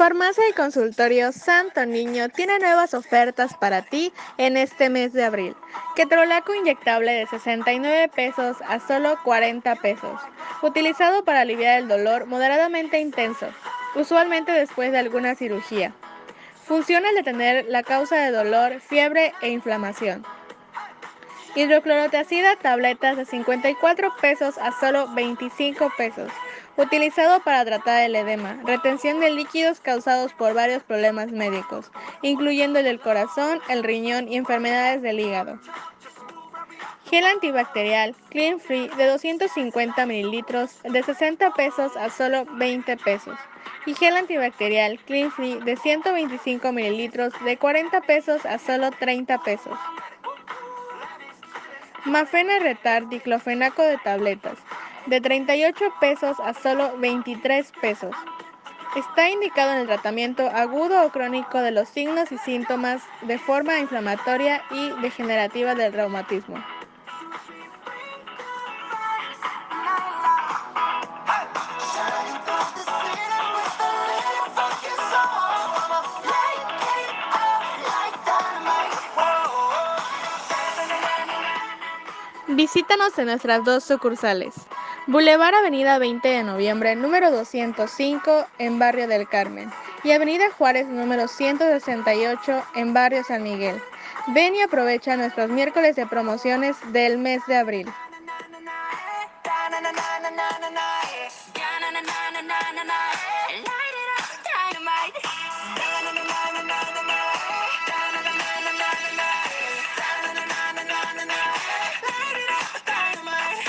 Farmacia y Consultorio Santo Niño tiene nuevas ofertas para ti en este mes de abril. Ketrolaco inyectable de 69 pesos a solo 40 pesos, utilizado para aliviar el dolor moderadamente intenso, usualmente después de alguna cirugía. Funciona al detener la causa de dolor, fiebre e inflamación. Hidroclorotiazida tabletas de 54 pesos a solo 25 pesos, utilizado para tratar el edema, retención de líquidos causados por varios problemas médicos, incluyendo el del corazón, el riñón y enfermedades del hígado. Gel antibacterial Clean Free de 250 mililitros de 60 pesos a solo 20 pesos. Y gel antibacterial Clean Free de 125 mililitros de 40 pesos a solo 30 pesos. Mafena Retard diclofenaco de tabletas, de 38 pesos a solo 23 pesos. Está indicado en el tratamiento agudo o crónico de los signos y síntomas de forma inflamatoria y degenerativa del reumatismo. Visítanos en nuestras dos sucursales. Boulevard Avenida 20 de Noviembre, número 205, en Barrio del Carmen. Y Avenida Juárez, número 168, en Barrio San Miguel. Ven y aprovecha nuestros miércoles de promociones del mes de abril.